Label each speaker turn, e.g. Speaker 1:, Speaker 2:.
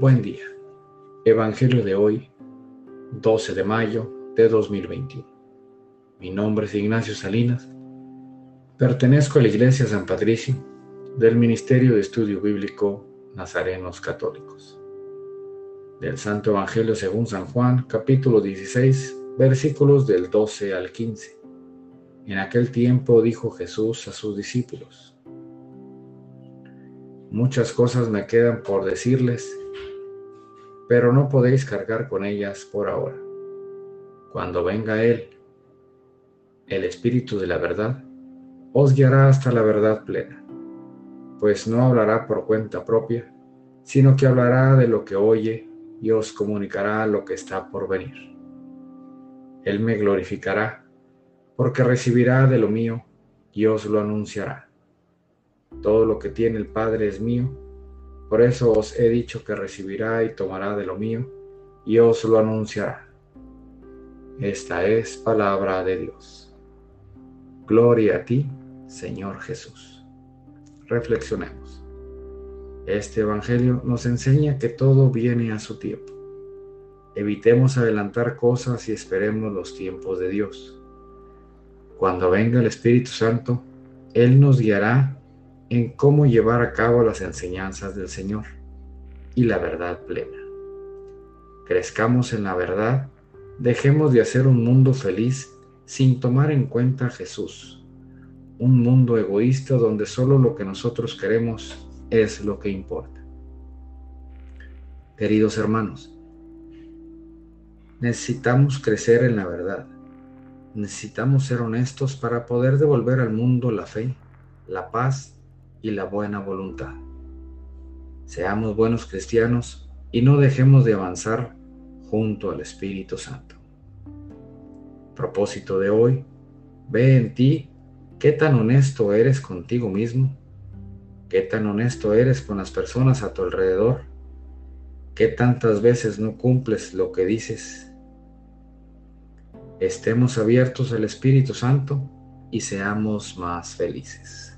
Speaker 1: Buen día. Evangelio de hoy, 12 de mayo de 2021. Mi nombre es Ignacio Salinas. Pertenezco a la Iglesia San Patricio del Ministerio de Estudio Bíblico Nazarenos Católicos. Del Santo Evangelio según San Juan, capítulo 16, versículos del 12 al 15. En aquel tiempo dijo Jesús a sus discípulos, Muchas cosas me quedan por decirles, pero no podéis cargar con ellas por ahora. Cuando venga Él, el Espíritu de la verdad, os guiará hasta la verdad plena, pues no hablará por cuenta propia, sino que hablará de lo que oye y os comunicará lo que está por venir. Él me glorificará, porque recibirá de lo mío y os lo anunciará. Todo lo que tiene el Padre es mío, por eso os he dicho que recibirá y tomará de lo mío, y os lo anunciará. Esta es palabra de Dios. Gloria a ti, Señor Jesús. Reflexionemos. Este Evangelio nos enseña que todo viene a su tiempo. Evitemos adelantar cosas y esperemos los tiempos de Dios. Cuando venga el Espíritu Santo, Él nos guiará en cómo llevar a cabo las enseñanzas del Señor y la verdad plena. Crezcamos en la verdad, dejemos de hacer un mundo feliz sin tomar en cuenta a Jesús, un mundo egoísta donde solo lo que nosotros queremos es lo que importa. Queridos hermanos, necesitamos crecer en la verdad, necesitamos ser honestos para poder devolver al mundo la fe, la paz y la buena voluntad. Seamos buenos cristianos y no dejemos de avanzar junto al Espíritu Santo. Propósito de hoy, ve en ti qué tan honesto eres contigo mismo, qué tan honesto eres con las personas a tu alrededor, qué tantas veces no cumples lo que dices. Estemos abiertos al Espíritu Santo y seamos más felices.